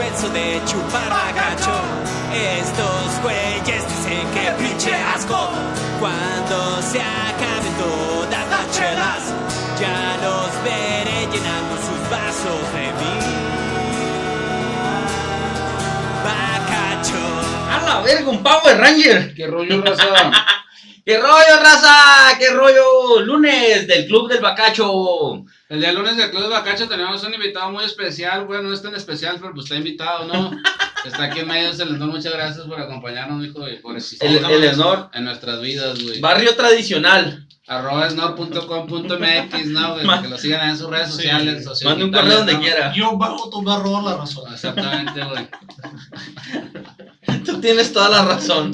hueso de chupar gacho. Estos güeyes dicen que pinche asco. Cuando se acaben todas las chelas, ya los veré llenando sus vasos de mí. Bacacho. A la verga, un Power Ranger. ¿Qué rollo, raza? ¿Qué rollo, raza? ¿Qué rollo? Lunes del Club del Bacacho. El día lunes del Club de Bacacho tenemos un invitado muy especial. Bueno, no es tan especial, pero pues está invitado, ¿no? Está aquí en medio del Elenor. Muchas gracias por acompañarnos, hijo, y por existir El, el en nuestras vidas, güey. barrio tradicional. Arroba esnor.com.mx, ¿no? güey? Que lo sigan en sus redes Sí. sociales. Mande un correo donde ¿no? quiera. Yo bajo tu barro la razón. Exactamente, güey. Tú tienes toda la razón.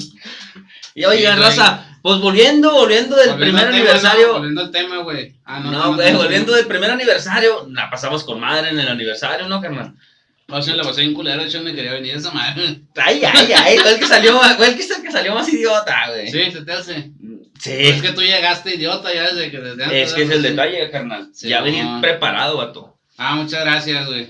Y oigan, Sí, raza, pues volviendo, volviendo del Volviendo primer tema, aniversario. ¿no? Volviendo al tema, güey. Ah, no, No, güey, volviendo del primer aniversario. La pasamos con madre en el aniversario, ¿no, carnal? O sea, la pasé bien culero, hecho me quería venir esa madre. Ay, ay, ay, el que salió, el que, el que salió más idiota, güey. Sí, se te hace. Sí. Es que tú llegaste idiota ya desde que desde antes. Es que es el ¿no? detalle, carnal. Sí, ya no. venir preparado, vato. Ah, muchas gracias, güey.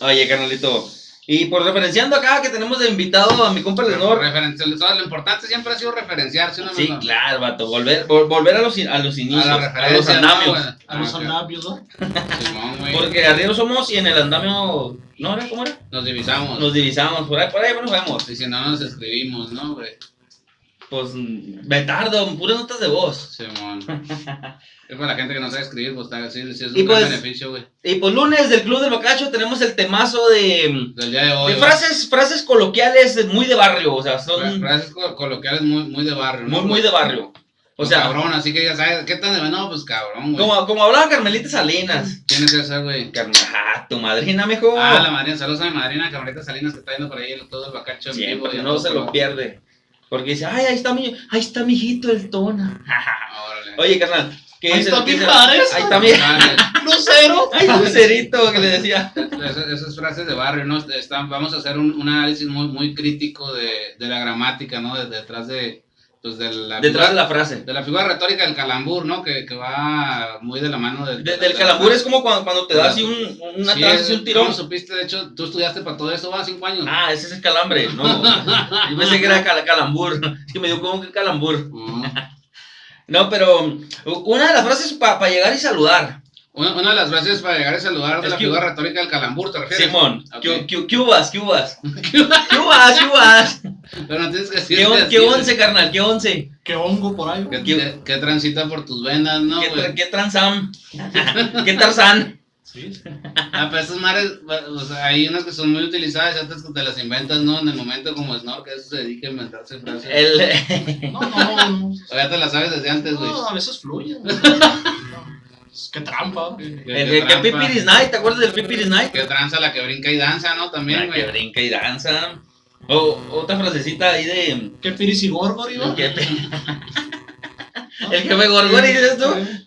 Oye, carnalito. Y por referenciando acá que tenemos de invitado a mi compa Lenor. Lo importante siempre ha sido referenciarse, ¿no? Sí, claro, vato. Volver, vol- volver a los, in- a los inicios, A la a, los referencia, ¿no, andamios. A los andamios, ¿no? Simón, güey. porque arriba somos y en el andamio. ¿No era? ¿Cómo era? Nos divisamos. Nos divisamos. Por ahí, por ahí nos vemos. Y si no nos escribimos, ¿no, güey? Pues, me tardo, puras notas de voz. Simón. es para la gente que no sabe escribir, pues está sí, es Y un gran pues- beneficio, güey. Y pues lunes del Club del Bacacho tenemos el temazo de. Del día de hoy. de frases, frases coloquiales muy de barrio. O sea, son Frases co- coloquiales muy, muy de barrio, ¿no? muy, muy de barrio. O sea, cabrón, así que ya sabes, ¿qué tan de No, pues cabrón, güey. como, como hablaba Carmelita Salinas. ¿Quién es esa, güey? Ah, tu madrina mejor. Ah, la Marina, saludos a mi madrina, Camarita Salinas, que está viendo por ahí el- todo el bacacho en vivo. Siempre, y a no todo se lo pierde. Porque dice, ay, ahí está mi, ahí está mi hijito el tona. Oye, carnal, ¿qué Ahí es está Mijares. Ahí está mi, Vale. Lucero. ay, lucerito que le decía. Esas, esas frases de barrio, ¿no? Están, vamos a hacer un, un análisis muy, muy crítico de, de la gramática, ¿no? De- detrás de, pues, de la Detrás de la frase. de la figura retórica del calambur, ¿no? Que, que va muy de la mano del... De- del calambur es como cuando, cuando te das así un, una Sí, es- un tirón. ¿cómo supiste? De hecho, tú estudiaste para todo eso, va, cinco años. Ah, ese es el calambre, no. Yo pensé que era cal- calambur. Es que me dio como que calambur. Mm. No, pero una de las frases para llegar y saludar. Una, una de las frases para llegar a ese lugar de Es la que- figura retórica del calambur, ¿te refieres? Simón, Ok. ¿qué, qué, qué uvas, qué uvas? ¿Qué uvas, qué uvas? Pero no tienes que decir ¿Qué, on- qué once, carnal? ¿Qué once? Que hongo por ahí. Que, güey. que- que transita por tus venas, ¿no, ¿Qué, tra- qué transam? ¿Qué tarzán? Sí. Ah, pero esas mares, o sea, hay unas que son muy utilizadas y otras que te las inventas, ¿no? En el momento como Snor, que eso se dedica a inventarse frases. El, No, no, no. O ya te las sabes desde antes, güey. No, a veces fluye. güey. Es que trampa. güey. Que- el, que trampa, Pipiris Night, ¿te acuerdas del Pipiris Night? Que tranza la que brinca y danza, ¿no? También, La que güey. brinca y danza. O otra frasecita ahí de. Que Piris y Gorgor El iba. jefe, el jefe Gorgori, dices tú.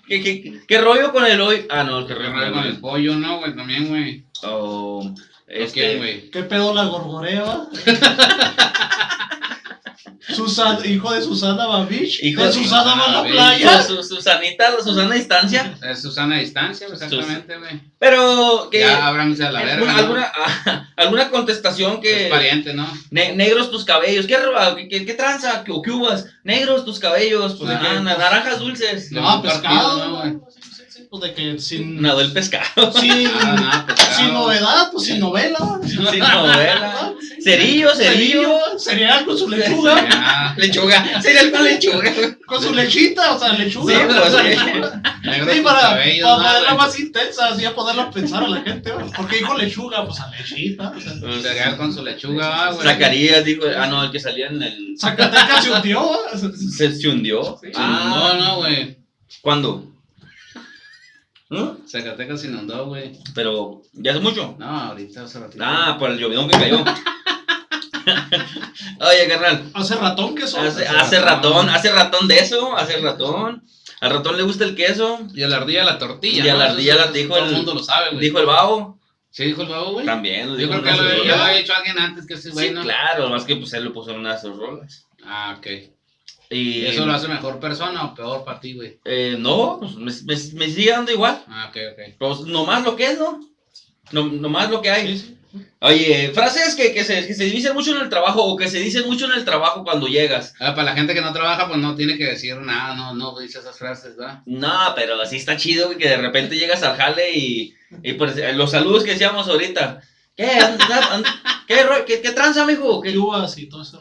¿Qué, qué, qué rollo con el hoy? Ah, no, el que Que rollo con el pollo, ¿no, güey? También, güey. O. ¿Este, güey? ¿Qué pedo la gorgoreva? Susan, hijo de Susana Babich. Hijo de de Susana va a la playa. Su, su- Susanita, Susana Distancia. Es Susana a distancia, exactamente, güey. Pero que. Ya Abraham se a la verga. alguna, ¿no? alguna, alguna contestación que. Es pariente, ¿no? Ne- negros tus cabellos. ¿Qué, roba? ¿Qué, qué, qué tranza? ¿Qué, qué uvas? Negros tus cabellos. Pues de Ajá. qué, na- naranjas dulces. No, pescado. ¿no, güey? Sí, Pues de que sin. Nado el pescado. Sin, Ah, pescado. sin novedad, pues sin novela. Sin novela. Cerillo, cerillo. Cereal con su lechuga. Ya, Lechuga. Cereal con lechuga. Con su lechita, o sea, lechuga. Sí, pues, Con sí. lechuga. Sí, para, más intensa, así a poderla pensar a la gente. güey. ¿Por qué dijo lechuga? Pues a lechita. O sea, Cereal con su lechuga, ah, güey. Zacarías dijo. Ah, no, el que salía en el. Zacatecas se hundió. Se, se hundió. Sí, Ah, No, no, güey. ¿Cuándo? ¿Mm? Zacatecas inundó, güey. Pero, ¿ya hace mucho? No, ahorita hace ratito. Ah, por el llovidón que cayó. Oye, carnal. Hace ratón que son. Hace, hace ratón, hace ratón de eso, hace ratón. Al ratón le gusta el queso, Y a la ardilla la tortilla. Y a la ¿no? ardilla Eso- la eso dijo Todo el- mundo lo sabe, güey. dijo el babo. ¿Sí dijo el babo, güey? También lo Yo dijo creo que lo, había dicho alguien antes que ese güey, Sí, ¿no? claro, más que pues él lo puso en una de sus rolas. Ah, ok. Y ¿Y eso lo hace mejor persona o peor para ti, güey? eh, no, pues me, me- me sigue dando igual. Ah, ok, ok. Pues nomás lo que es, ¿no? No nomás lo que hay. Sí, sí. Oye, frases que, que, se, que se dicen mucho en el trabajo o que se dicen mucho en el trabajo cuando llegas. Ah, para la gente que no trabaja, pues no tiene que decir nada, no, no dice esas frases, ¿verdad? No, pero así está chido güey, que de repente llegas al jale y, y pues, los saludos que decíamos ahorita. ¿Qué? ¿Anda- anda- ¿Qué, qué, qué tranza, mijo?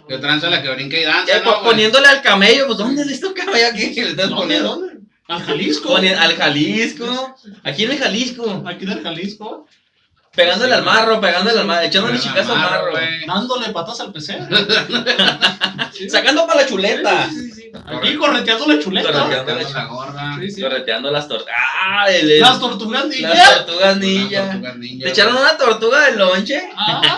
¿Qué, tranza la que brinca y danza, qué- ¿no, güey? poniéndole al camello, pues ¿dónde le está el camello aquí? que le estás ¿Dónde? poniendo? ¿Dónde? Al Jalisco. Al Jalisco. Aquí en el Jalisco. Aquí del Jalisco. Pegándole al marro, pegándole al marro, echándole Pero chicazo al marro. güey. Dándole patas al PC. Sacando para la chuleta. Sí, sí, sí. Aquí correteando la chuleta. Correteando. La gorda. Sí, sí. Correteando las tortugas. Ah, el, el- Las tortugas ninja. las tortugas ninja. tortuga ninja, ¿Te echaron una tortuga de lonche? Ay,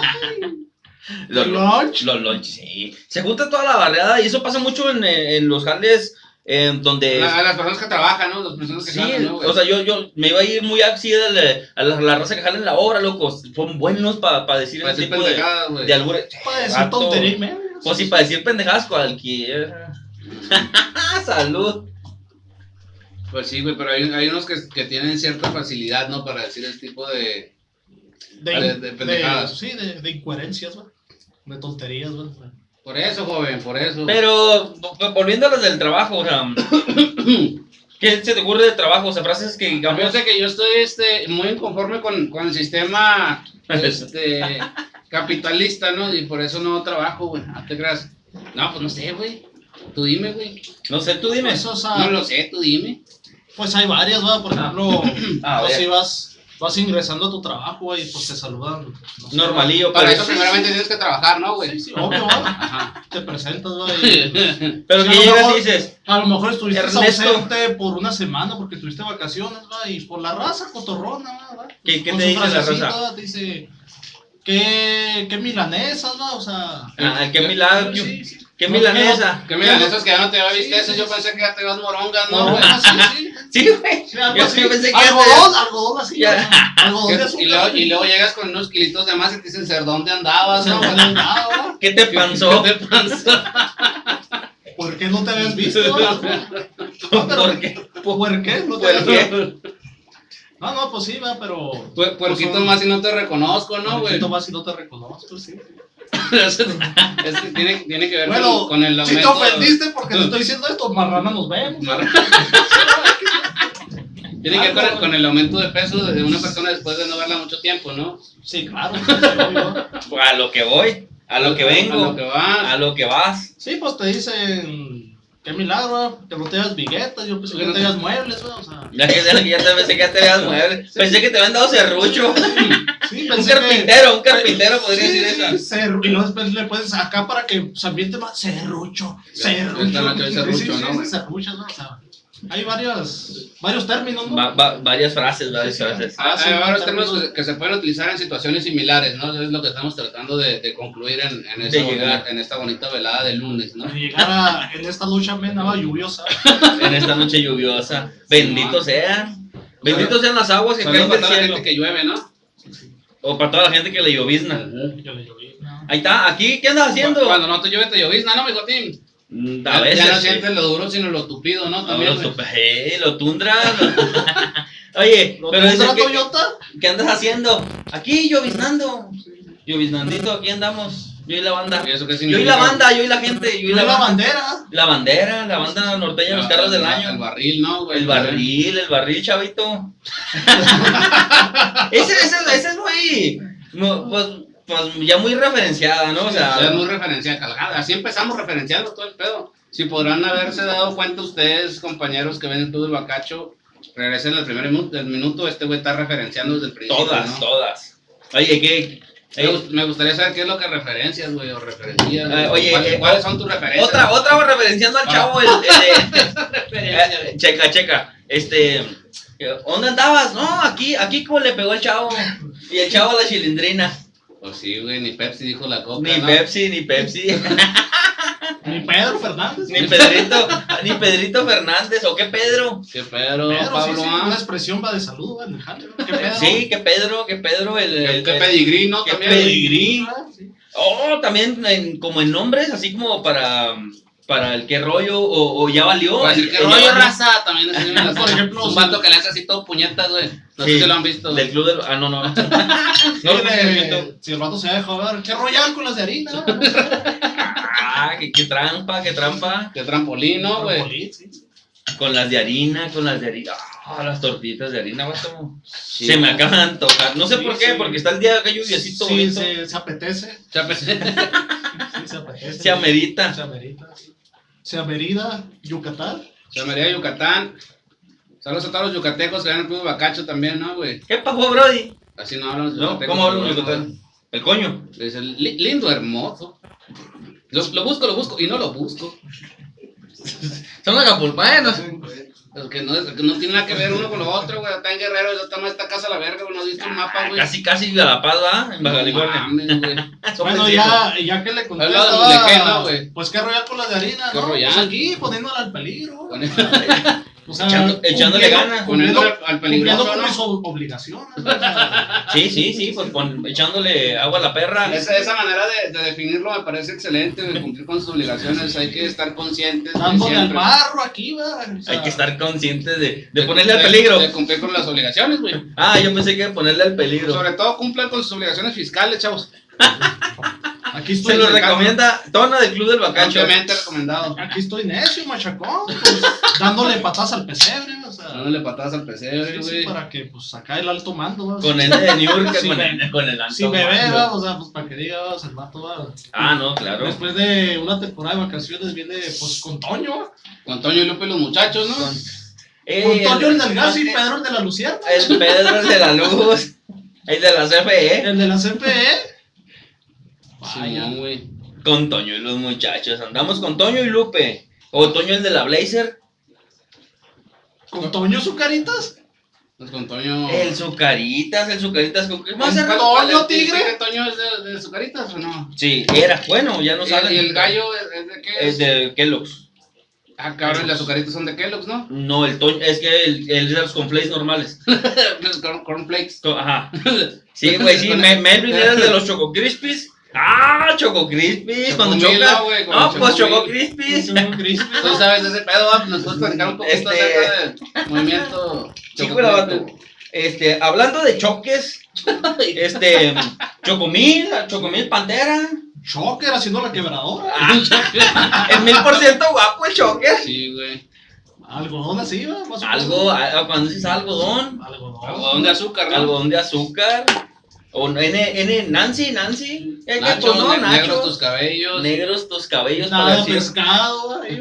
Los, lunch. los lonches, sí. Se junta toda la barriada y eso pasa mucho en, en los jales eh, donde... La- A las personas que trabajan, ¿no? Las personas que Sí, jalan, ¿no, o sea, yo, yo me iba a ir muy así la, a la, la raza que jala en la obra, locos. Son buenos para decir Para ese decir tipo de, de. Puede decir tontería. Pues sí, para decir pendejadas cualquiera. Salud. Pues sí, güey, pero hay, hay unos que, que tienen cierta facilidad, ¿no? Para decir ese tipo de... De, de- de pendejadas. sí, de, de incoherencias, güey. De tonterías, güey. Por eso, joven, por eso. Pero, vo- volviendo a los del trabajo, o sea, ¿qué se te ocurre del trabajo? O sea, frases que digamos... Fíjate que yo estoy este, muy inconforme con, con el sistema este, capitalista, ¿no? Y por eso no trabajo, güey. No te creas. No, pues no sé, güey. Tú dime, güey. No sé, tú dime. Pues, o sea, No lo sé, tú dime. pues hay varias, güey. Por ejemplo, Ah, pues si vas, vas ingresando a tu trabajo, güey, pues te saludan. no sé, Normalillo, Para eso primeramente tienes que trabajar, ¿no, güey? Sí, sí, obvio, güey. Ajá. Te presentas, güey. pero que lo llegas y dices, A lo mejor estuviste Ernesto. ausente por una semana porque tuviste vacaciones, ¿va? Y por la raza cotorrona, ¿va? ¿Qué- qué te dice la raza? Te dice, ¿qué, qué milanesas, va? O sea... ah, qué milagro, Sí, sí. Qué No, milanesa. Que mira, esos que ya no te había visto eso, yo pensé que ya te ibas morongas, ¿no, No, güey? sí, sí. Sí, güey. Sí, algo Yo así. sí pensé que algodón, algodón así. Ya. ¿no? Algodón de azúcar. Y luego, y luego llegas con unos kilitos de más y te dicen, ¿ser dónde andabas, no? No, no, no, no, ¿Qué te pasó? ¿Qué te pasó? ¿Por qué no te habías visto? No, pero- ¿Por qué? ¿Por qué? No, te ¿Por habías qué? visto? no, no, pues sí, va, pero... Pu- Puerquito Pues, más y no te reconozco, ¿no, güey? Poquito más y no te reconozco, sí. es que tiene, tiene que ver Bueno, con, con el si te aumento. ofendiste porque te estoy diciendo esto, marrana nos vemos. Tiene que ver con el, con el aumento de peso de una persona después de no verla mucho tiempo, ¿no? Sí, claro. obvio. A lo que voy, a lo que vengo, A lo que va. a lo que vas. Sí, pues te dicen, qué milagro, que no te hagas viguetas, yo pensé que no te hagas muebles, o sea... Ya que ya, ya te pensé que ya te veas mueble. Pensé que te habían dado serrucho. Sí, Un pensé que- carpintero, un carpintero podría Sí, decir eso. cerru- y luego después le puedes acá para que se ambiente más serrucho, serrucho. esta noche hay serrucho, ¿no, serrucho, ¿no? O sea, hay varias, varios términos, ¿no? Va- va- varias frases, varias frases. Ah, sí, hay varios términos. que, que se pueden utilizar en situaciones similares, ¿no? Es lo que estamos tratando de, de concluir en, en, esa De bonita- en esta bonita velada de lunes, ¿no? De llegar a, en esta lucha menaba lluviosa. En esta noche lluviosa. Bendito sea. Bendito sean las aguas que caen para del toda la cielo. gente que llueve, ¿no? O para toda la gente que le llovizna. Yo le lloví, ¿no? Ahí está, aquí, ¿qué andas haciendo? Cuando no te llueve, te llovizna, ¿no, mi Jotín? Mm, A veces. ya no sí. sientes lo duro, sino lo tupido, ¿no? No, También, lo, güey. tupe- eh, lo tundra. lo- Oye, ¿Lo pero tendrá que- Toyota? ¿qué andas haciendo? Aquí, lloviznando. Lloviznandito, aquí andamos. Yo y la banda. ¿Y eso qué Yo y la banda, yo y la gente. Yo y la la bandera. La bandera, la banda norteña, los carros del El año. barril, ¿no, güey? El barril, el barril, chavito. ese, ese, ese es muy, mu- pues, pues ya muy referenciada, ¿no? O sea, Ya muy referencial, cargada. Así empezamos referenciando todo el pedo. Si podrán haberse dado cuenta ustedes, compañeros que ven el Club del Bacacho, regresen al primer minuto, el minuto este güey está referenciando desde el principio, todas, ¿no? todas. Oye, ¿qué? Me, gust- me gustaría saber qué es lo que referencias, güey, o referencias. Eh, oye, ¿Cuáles, eh, cuáles son tus referencias? Otra, otra va referenciando al Ah. chavo, el, el referencias. eh, checa, checa, este, ¿dónde andabas? No, aquí, aquí como le pegó el chavo, y el chavo a la chilindrina, Pues sí, güey, ni Pepsi dijo la coca, ni ¿no? Pepsi, ni Pepsi, Ni Pedro Fernández. ni Pedrito, ni Pedrito Fernández, o qué Pedro, ¿Qué Pedro, Pedro, sí, Pablo, sí, ah? una expresión va de salud, jale, ¿no? ¿Qué Pedro? sí, que Pedro, el, ¿Qué, el- qué pedigrí, no? qué También. pedigrí. Ah, sí. Oh, también en- como en nombres, así como para para el qué rollo o, o ya valió. Para decir el rollo raza también las- Por ejemplo, un vato que le hace así todo puñetas, güey. No Sí, sé si lo han visto. Del club del. Ah, no, no. no. De- si el vato se ha dejado ver, ¿qué royal con las de harina? Ah, qué, qué trampa, qué trampa. De trampolín, ¿no, güey? Trampolín, sí. Con las de harina, con las de harina. Ah, las tortillitas de harina, vato. Sí, se me acaban de antojar. No sé Sí, por qué, sí. porque está el día de lluviosito. Sí, se, se apetece. Pensé. Sí, se apetece. Se amerita. Se amerita. sí. Se amerita Yucatán. Se me haría Yucatán. Saludos a todos los yucatecos que van al club Bacacho también, ¿no, güey? ¿Qué pasó, Brody? Así no hablan los No, yucatecos. ¿Cómo hablan los yucatán? El coño. Es el li- lindo, hermoso. Lo, lo busco, lo busco y no lo busco. Son acapulpaenos. Es que no, es que no tiene nada que ver uno con lo otro, güey. Está en Guerrero, está esta casa a la verga, güey. No has visto el mapa, güey. Casi, casi a La Paz, ¿va? En Baja No California. Bueno, ya, ya que le estaba- Mulequén, ¿no, güey? Pues qué royal con las de harina, Qué ¿no? royal. Pues aquí poniéndola al peligro. Con- O sea, Echando- echándole ganas. Poniéndole al peligroso, cumpliendo con ¿no? obligaciones. Sí, sí, sí, pues pon- echándole agua a la perra. Esa, esa manera de, de definirlo me parece excelente, de cumplir con sus obligaciones. Hay que estar conscientes. al siempre. barro aquí, va. o sea, Hay que estar conscientes de, de De- ponerle al peligro. De cumplir con las obligaciones, güey. Ah, yo pensé que ponerle al peligro. Sobre todo cumplan con sus obligaciones fiscales, chavos. Aquí estoy Se lo recomienda Tona del Club del Bacacho. Ampliamente recomendado. Aquí estoy necio, machacón. Pues, dándole patas al pesebre, o sea. Dándole patadas al pesebre, sí, sí, güey. para que, pues, acá el alto mando. Con N de Niurka, Sí, con, el, con el alto Si me ve, o sea, pues, para que diga, va, el vato, va. Ah, no, claro. Después de una temporada de vacaciones viene, pues, con Toño. Con Toño y Lupe y los muchachos, ¿no? Con, Eh, Toño el del gas y el, Pedro el de la Lucierna. el Pedro el de la luz. El de la CFE. El de la CPE. Vaya. Güey. Con Toño y los muchachos. Andamos con Toño y Lupe. O Toño el de la Blazer. Con Toño Zucaritas. Pues con Toño. El Zucaritas, el Zucaritas. ¿con qué más Toño el- Tigre? el Toño es de, de Azucaritas o no? Sí, era. Bueno, ya no ¿Y, saben. y el gallo es, es de qué? Es de Kellogg's. Ah, cabrón, las azucaritas son de Kellogg's, ¿no? No, el Toño. Es que el, el de los conflays normales. Los corn- cornflakes. Co- Ajá. Sí, güey, sí. Me- Melvin era el de los Choco Crispies. Ah, Choco Crispies. Cuando choca. no, No, pues Choco. Crispies. Choco Crispy. Tú sabes de ese pedo, va, nos puedes platicar un poquito Este- acerca del movimiento. Vato. Este, hablando de choques, este, Chocomil, Chocomil Pantera. Choker haciendo la quebradora. Ah, el mil por ciento guapo el choker. Sí, güey. Algodón así, va. Más o Algo, cuando dices algodón, Algodón. Algodón de azúcar, ¿no? algodón de azúcar. O N, N, Nancy, Nancy. Eh, Nacho, pues no, ne- Nacho. negros tus cabellos. Negros tus cabellos Nada para de decir pescado, ahí,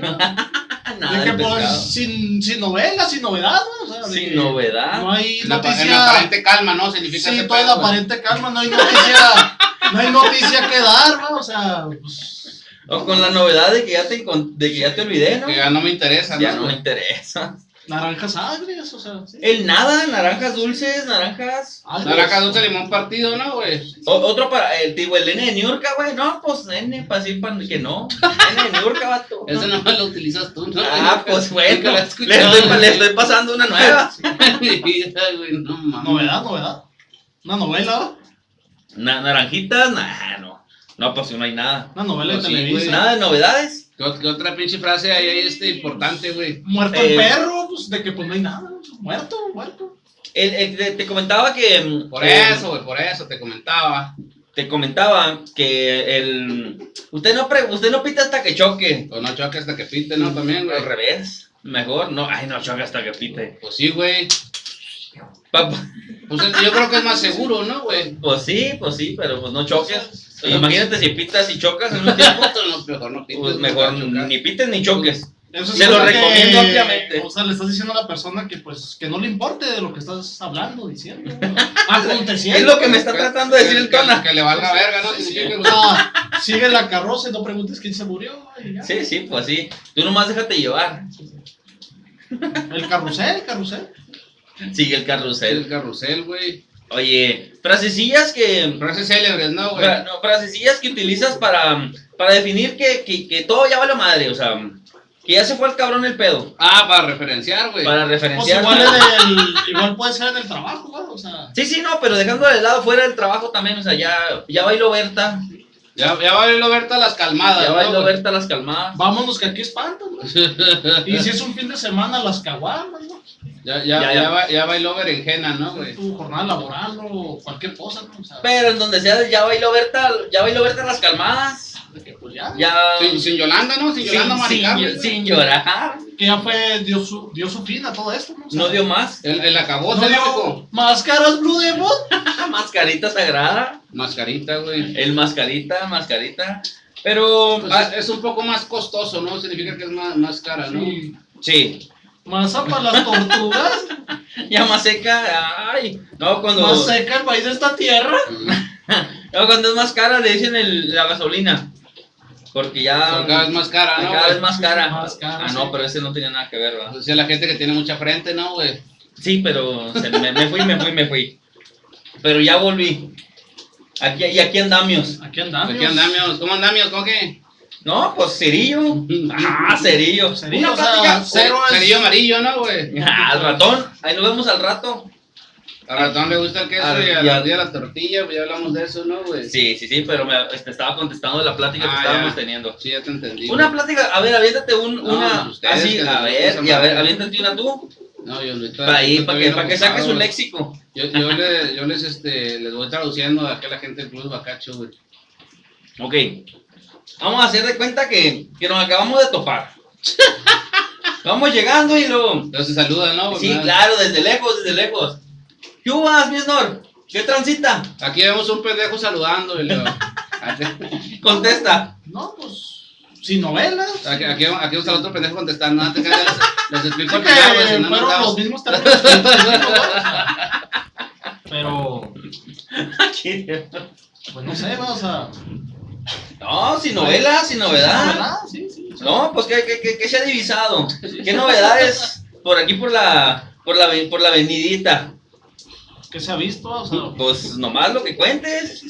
nada De pues, pescado. sin, sin novela, sin novedad, ¿no? O sea, Sin novedad. No hay En la, en la noticia. aparente calma, ¿no? Significa Sí, toda la güey. aparente calma, no hay noticia. no hay noticia que dar, ¿no? O sea, pues. O con la novedad de que ya te, de que ya te olvidé, ¿no? Que ya no me interesa, Ya ¿no? no me interesa. Naranjas agrias, o sea, sí. El nada, naranjas dulces, naranjas. Agrias. Naranja dulce limón partido, ¿no, güey? O- otro para el tipo, el N de Niurka, güey. No, pues N, para decir para que no. N de Niurka, vato. Ese nomás lo utilizas tú, ¿no? Ah, pues Nunca bueno. he Le escuchado, estoy, le estoy pasando una nueva. Mira, güey, no mames. Novedad, novedad. Una novela, ¿va? Na- naranjitas, nah, no. No, pues no hay nada. Una novela Pues de sí, Televisa. güey. Nada de novedades. ¿Qué, ot- qué otra pinche frase hay ahí este importante, güey? Muerto Eh, el perro, pues de que pues no hay nada. Muerto, muerto. El- el- te, te comentaba que. mm, Por eh, eso, güey, por eso te comentaba. Te comentaba que el. Usted no, pre- usted no pita hasta que choque. O no choque hasta que pite, ¿no? También, güey. Al revés. Mejor, no. Ay, no choque hasta que pite. Pues sí, güey. Pues es- yo creo que es más seguro, ¿no, güey? Pues sí, pues sí, pero pues no choques. Imagínate si pitas y chocas en un tiempo. No, mejor no pites. Pues mejor ni pites ni choques. Eso Se lo recomiendo ampliamente. O sea, le estás diciendo a la persona que pues que no le importe de lo que estás hablando, diciendo. Aconteciendo. Es lo que me está tratando de decir el Tona. Que le valga verga, ¿no? Significa que- O sea, sigue la carroza y no preguntes quién se murió. Sí, sí, pues sí. Tú nomás déjate llevar. El carrusel, el carrusel. Sigue el El carrusel. carrusel, güey. Oye, frasecillas que. Frases célebres, ¿no, güey? fra- no, frasecillas que utilizas para, para definir que, que, que todo ya vale madre. O sea, que ya se fue al cabrón el pedo. Ah, para referenciar, güey. Para Pues referenciar. igual, en el, igual puede ser en el trabajo, güey. O sea, Sí, sí, no, pero dejando de lado fuera del trabajo también. O sea, ya, ya bailó Berta. Ya, ya va a irlo Berta a las calmadas. Ya ¿no, bailó güey? Berta las calmadas. Vámonos que aquí espantan, ¿no? Y si es un fin de semana, las caguamas, ¿no? Ya, ya, Ya, ya, ya. va- ya bailó berenjena, ¿no, güey? Tu jornada laboral o cualquier cosa, ¿no? O sea, Pero en donde sea, ya bailó Berta, ya bailó Berta las calmadas. Que, pues ya, Ya. Sin, sin Yolanda, ¿no? Sin Yolanda sin, Maricarmen. sin- sin llorar. que ya fue, dio su, dio su fin a todo esto, ¿no? O sea, No dio más. El, el acabó, no ¿no, dio máscaras Blue Demon. Mascarita sagrada. Mascarita, güey. El mascarita, mascarita. Pero. Pues ah, es, es un poco más costoso, ¿no? Significa que es más, más cara, ¿no? Sí. sí. Masa para las tortugas, Ya más seca. Ay. No, cuando. más seca el país de esta tierra. No, cuando es más cara le dicen el- la gasolina. Porque ya. Cada vez más cara, ¿no? cada vez más cara. Más cara, ah, sí. no, pero ese no tenía nada que ver, ¿verdad? O sea, la gente que tiene mucha frente, ¿no, güey? Sí, pero se- me, me fui, me fui, me fui. Pero ya volví. Aquí, y aquí andamios. Aquí andamos. Aquí andamios. ¿Cómo andamios? ¿Cómo qué? No, pues cerillo. Ah, cerillo. Cerillo, o sea, cero es- Cerillo amarillo, ¿no, güey? Ah, al ratón. Ahí nos vemos al rato. A ratón le gusta el queso y a y la tortilla, pues ya hablamos de eso, ¿no, güey? Sí, sí, sí, pero me este, estaba contestando de la plática que Ah, estábamos ya. teniendo. Sí, ya te entendí. Una güey. plática, a ver, aviéntate un, No, una. pues ustedes así, a ver, y a ver, aviéntate una tú. No, yo ahorita- Para ahí, para que, para que saques un léxico. Yo, yo, le, yo les, este, les voy traduciendo a la gente del Club Bacacho, güey. Ok. Vamos a hacer de cuenta que, que nos acabamos de topar. Vamos llegando y lo. Entonces se saludan, ¿no? Sí, claro, desde lejos, desde lejos. ¿Qué vas, mi Snor? ¿Qué transita? Aquí vemos un pendejo saludando y luego... Contesta. No, pues, sin novelas. Aquí, aquí, aquí está el otro pendejo contestando. No te les explico Sí el que programa, si no, no fueron los mismos. Pero, pues no sé, ¿no? o sea. No, sin novela, sin novedad. ¿Verdad? Sí, sí. sí. No, pues ¿qué, qué, qué, qué se ha divisado? ¿Qué novedades por aquí por la por la por la avenidita? ¿Qué se ha visto? O sea, Pues nomás lo que cuentes.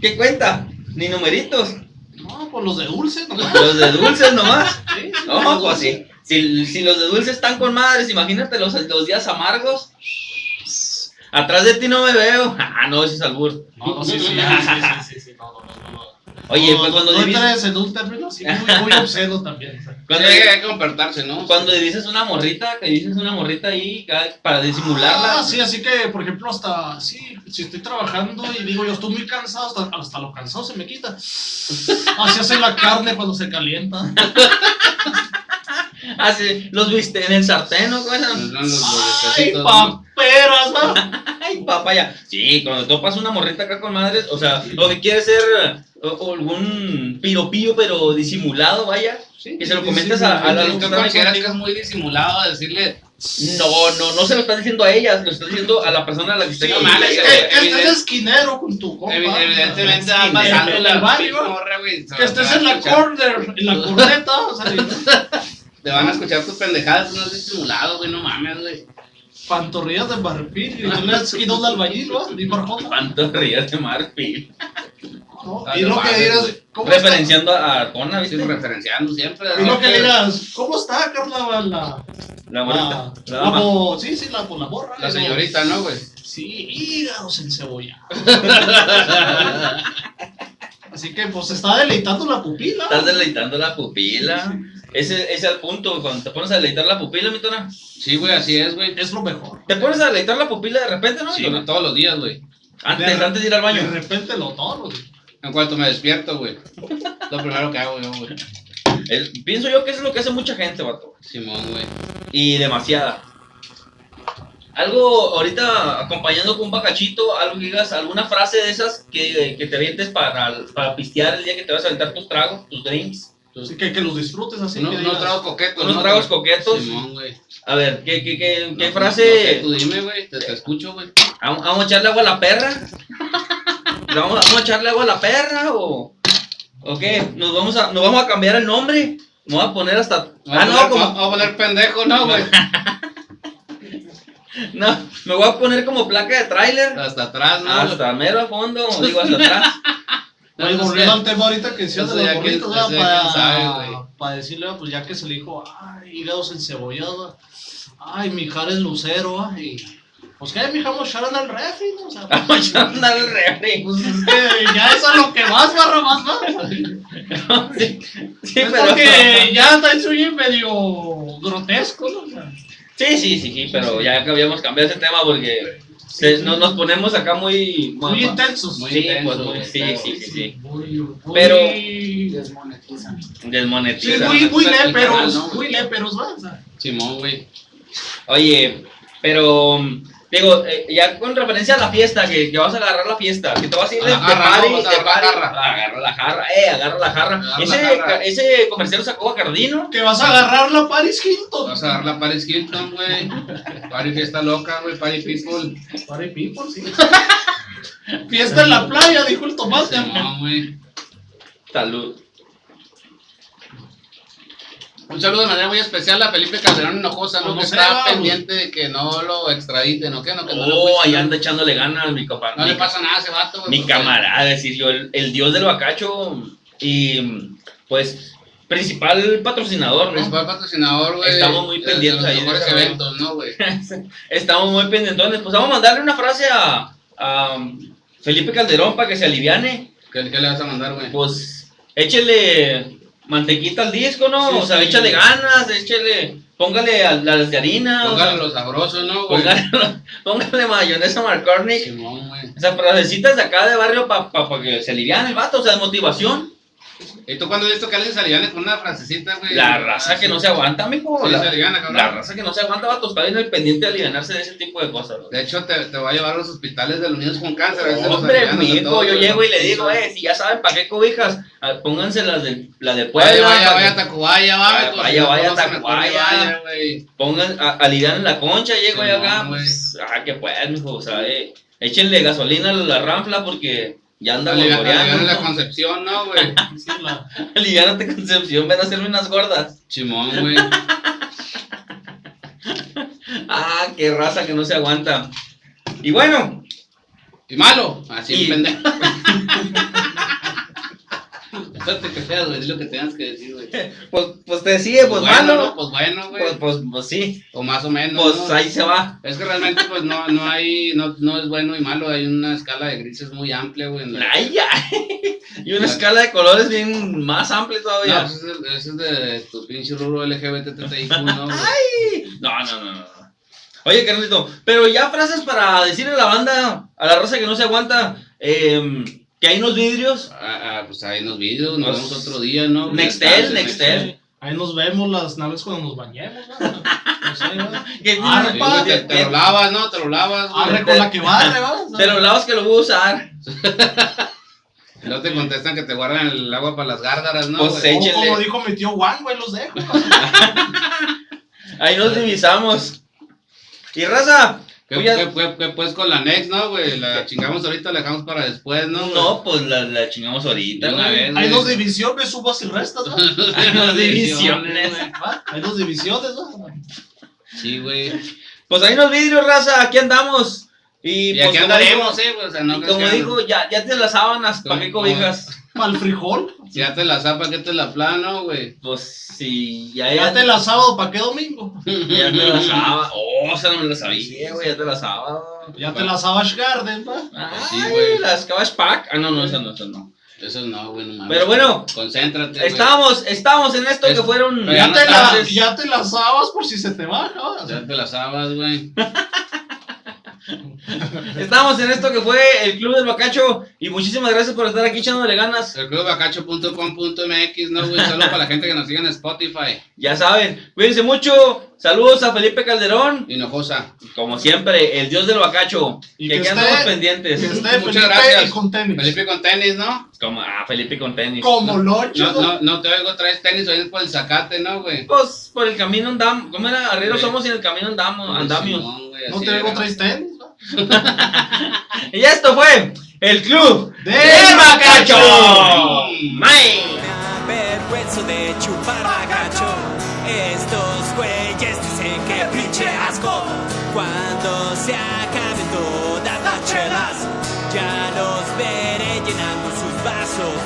¿Qué cuenta? Ni numeritos. no, pues los de dulce, ¿no? Los de dulces nomás. Sí, sí, No, pues dulces. sí. Si, si los de dulces están con madres, imagínate los, los días amargos. Atrás de ti no me veo. Ah, no, ese es albur. No, no, sí, sí, sí, sí, sí, sí, no, no, no, no. Oye, No, pues cuando no divises, en un término así muy, muy obsceno también. o sea. cuando, Sí, hay que compartirse, ¿no? cuando dices una morrita, que dices una morrita ahí para disimularla. Ah, sí, así que, por ejemplo, hasta, sí, si estoy trabajando y digo yo estoy muy cansado, hasta, hasta lo cansado se me quita. Así hace la carne cuando se calienta. Ah, sí, los viste en el sartén, ¿no? Ay, paperas, ¿no? Ay, papaya. Sí, cuando topas una morrita acá con madres, o sea, lo que quiere ser algún piropillo, pero disimulado, vaya. Sí, Que se lo sí, a- a la- sí, ¿Tú que consideras que es muy disimulado decirle No, no, no se lo estás diciendo a ellas, lo estás diciendo a la persona a la que esté Sí, evidente- esquinero con tu compa. Evi- Evidentemente va pasando la barrio. Que estés en la corner, en la corneta, o sea, Te van a escuchar tus pendejadas, no es disimulado, güey, no mames, güey. Pantorrillas de marfil y tú le esquinos de albañil, ¿no? Por joda. ¿Cuántos rías de marfil? ¿no? Y lo que mames, digas, güey. ¿cómo está? Referenciando a Arjona, ¿viste? Referenciando siempre. Y lo que digas, ¿cómo está, Carla? La, La morrita. la, La la dama. mo- sí, sí, la, pues, la morra. La señorita, ¿no, güey? Sí, hígados encebollados. Así que, pues, está deleitando la pupila. Estás deleitando la pupila. Ese, ese es el punto, cuando te pones a deleitar la pupila, mi tona. Sí, güey, así es, güey. Es lo mejor. Te pones a deleitar la pupila de repente, ¿no? mi Sí, tona? güey, todos los días, güey. Antes, De- antes de ir al De baño. repente lo tono. En cuanto me despierto, güey. Lo primero que hago yo, güey. El- pienso yo que eso es lo que hace mucha gente, vato. Simón, güey. Y demasiada. Algo, ahorita acompañando con un bacachito, algo que digas, alguna frase de esas que, que te avientes para, para pistear el día que te vas a aventar tus tragos, tus drinks. Que, que los disfrutes así. No, que no tragos coquetos. Unos ¿no? tragos coquetos. Simón, güey. A ver, ¿qué, qué, qué, qué No, frase? no sé, tú dime, güey. Te, te escucho, güey. ¿Vamos vamos a echarle agua a la perra? ¿Le ¿Vamos, vamos a echarle agua a la perra o, o qué? ¿Nos vamos, a, ¿Nos vamos a cambiar el nombre? Me voy a poner hasta... Ah, no, poner- como... Vamos a poner pendejo, ¿no, güey? No, me voy a poner como placa de tráiler. Hasta atrás, ¿no? Hasta mero a fondo, digo hasta atrás. No, Oye, no sé. volviendo al tema ahorita que decías Eso de los gorritos, eso ya quién sabe, para, para decirle, pues ya que se le dijo, ay, hígados encebollados, ay, Mijares Lucero, ay, Pues que mi vamos a echar al refri, ¿no? O sea, Vamos a echar a andar el refri. pues es que ya es a lo que vas, barra más, ¿no? Sí, sí, es pero. porque ya está eso bien medio grotesco, ¿no? O sea, Sí, sí, sí, sí, pero ya que habíamos cambiado ese tema porque se- no- nos ponemos acá muy. muy intensos. Muy Sí, intenso, pues muy, sí, pero- sí, sí, sí. Muy, muy- Pero- Desmonetizan. Sí, Desmonetiza. muy, muy léperos, ¿no? muy léperos, sea, Simón, güey. Oye, pero. Digo, eh, ya con referencia a la fiesta, que, que vas a agarrar la fiesta, que te vas a ir de, A de party, ¿no? A de agarrar party. la jarra. Agarra la jarra, eh, agarra la jarra. Agarra ese, la jarra. ese comercial sacó Bacardino. que vas a agarrar la Paris Hilton. Vas a dar la Paris Hilton, güey. Party fiesta loca, güey. Party people. Party people, sí. Fiesta en la playa, dijo el tomate. Simón, güey. Salud. Un saludo de manera muy especial a Felipe Calderón Hinojosa, ¿no? Como Que está pendiente de que no lo extraditen, ¿no? Que no, que no lo Oh, ahí ¿no? anda echándole ganas mi compa. No mi le pasa nada a ese vato. Mi porque- camarada, decir yo, el, el dios del bacacho y pues principal patrocinador, ¿no? Principal patrocinador, güey. Estamos muy pendientes de ahí los de eventos, ¿no, güey? Estamos muy pendientes. Pues vamos a mandarle una frase a, a Felipe Calderón para que se aliviane. ¿Qué, qué le vas a mandar, güey? Pues échele mantequita al disco, ¿no? Sí, o sea, sí. échale ganas, échele, póngale a las de harina. o Póngale sea, lo sabroso, ¿no, güey? póngale, póngale mayonesa McCormick. Simón, güey. O sea, frasecitas de acá de barrio para que se aliviane el vato, o sea, de motivación. ¿Y tú cuando visto que alguien se aliviane con una frasecita, güey? La raza que no se aguanta, mijo. Sí, la, se aliviana, cabrón. la raza que no se aguanta, vato, está bien el pendiente de alivianarse de ese tipo de cosas. ¿no? De hecho, te, te va a llevar a los hospitales de los niños con cáncer. Hombre, mijo, yo güey, llego y le digo, eh, si ya saben para qué cobijas, ah, pónganse las de, la de Puebla. Vaya, vaya, Tacubaya, Vaya, vaya, vaya, vaya, Tacubaya. Güey. Pongan, alivianen la concha, llego Sí, acá, no, pues, ah, que pues, mijo, o sea, eh, échenle gasolina a la ranfla porque ya anda alivianan la concepción, ¿no, güey? Sí, la- Concepción, ven a hacerme unas gordas. Chimón, güey. Ah, qué raza que no se aguanta. Y bueno, Y malo, así Y- pendejo. No te creas, güey, es lo que tengas que decir, güey. pues, pues te sigue, pues, bueno, malo. ¿no? Pues bueno, güey. Pues, pues, pues sí, o más o menos, pues ¿no? ahí se va. Es que realmente, pues, no, no hay, no, no es bueno y malo, hay una escala de grises muy amplia, güey. la- Ay, ya. Y una La- escala de colores bien más amplia No, todavía. pues ese es, es de tu pinche rubro LGBTTIQ, ¿no? güey? No, no, no, no. Oye, carnalito, pero ya frases para decirle a la banda, a la raza que no se aguanta, em, que hay unos vidrios. Ah, ah, pues ahí nos videos, nos Pues, vemos otro día, ¿no? Nextel, Nextel. Ahí nos vemos las naves cuando nos bañemos, ¿no? No sé. Que Ah, te, lo lavas, ¿no? Te lo lavas. Arre con la que barre, ¿va? O sea, Te lo lavas que lo voy a usar. Luego te contestan que te guardan el agua para las gárgaras, ¿no? Pues échenle. como dijo mi tío Juan, güey, los dejo. Ahí nos divisamos. Y raza, ¿Qué, voy a- qué- qué- qué, pues con la Next, no, güey? La chingamos ahorita, la dejamos para después, ¿no? no, pues la, la chingamos ahorita, una güey. vez. Hay dos divisiones, subas y restas, ¿va? Hay dos divisiones. ¿Va? Hay dos divisiones, ¿va? Sí, güey. Pues ahí nos vidrios, raza, aquí andamos. Y, Y pues, aquí andaremos, ¿eh? güey? O sea, no y como que- dijo, ya, ya te las sábanas, ¿para qué Como- cobijas? Para el frijol. Si ya te la zapa, ¿qué te la plano, güey? Pues sí, ya, Ya te la sábado, ¿para qué domingo? Ya te la sábana. Oh, esa no me la sabía, güey, ya te la sábana. Ya te la Savage Garden, ¿va? Ay, Sí, güey. las Cabash Pack. Ah, no, no, esa no, esa no. Eso no, güey, no mames. Pero bueno, Concéntrate. Estábamos, estábamos en esto Es- que fueron. Ya no te, la, ya te la sabas por si se te baja. O sea, Ya te la sabas, güey. Estábamos en esto que fue el Club del Bacacho. Y muchísimas gracias por estar aquí echándole ganas. Elclubbacacho.com.mx, ¿no, güey? Solo para la gente que nos sigue en Spotify. Ya saben, cuídense mucho. Saludos a Felipe Calderón. Hinojosa. Como siempre, el dios del Bacacho. Y que que aquí esté- andamos pendientes. que esté Muchas Felipe gracias. con tenis. Felipe con tenis, ¿no? Como, ah, Felipe con tenis. Como No, no, no te oigo, traes tenis, oyes por el zacate, ¿no, güey? Pues por el camino andamos. ¿Cómo era? Arrieros Sí. somos y en el camino andamos. Andamios. Simón, güey, No así te digo era. traes tenis, ¿va? Y esto fue el Club ¡Del. Bacacho. ¡May! Me avergüenzo de chupar bagacho. Estos güeyes dicen que pinche asco. Cuando se acaben todas las chelas, ya los veré llenando sus vasos de.